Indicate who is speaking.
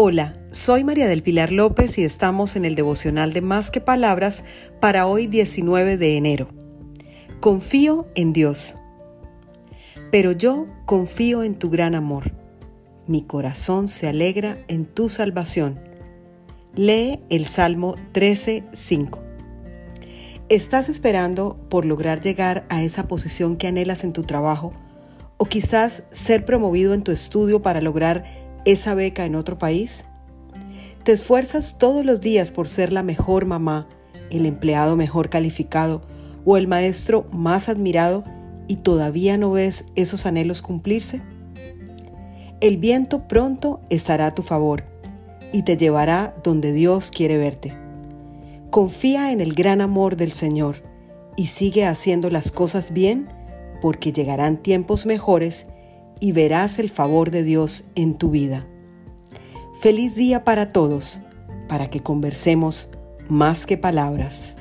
Speaker 1: Hola, soy María del Pilar López y estamos en el devocional de Más que Palabras para hoy 19 de enero. Confío en Dios. Pero yo confío en tu gran amor. Mi corazón se alegra en tu salvación. Lee el Salmo 13:5. ¿Estás esperando por lograr llegar a esa posición que anhelas en tu trabajo? ¿O quizás ser promovido en tu estudio para lograr esa beca en otro país? ¿Te esfuerzas todos los días por ser la mejor mamá, el empleado mejor calificado o el maestro más admirado y todavía no ves esos anhelos cumplirse? El viento pronto estará a tu favor y te llevará donde Dios quiere verte. Confía en el gran amor del Señor y sigue haciendo las cosas bien porque llegarán tiempos mejores y verás el favor de Dios en tu vida. Feliz día para todos, para que conversemos más que palabras.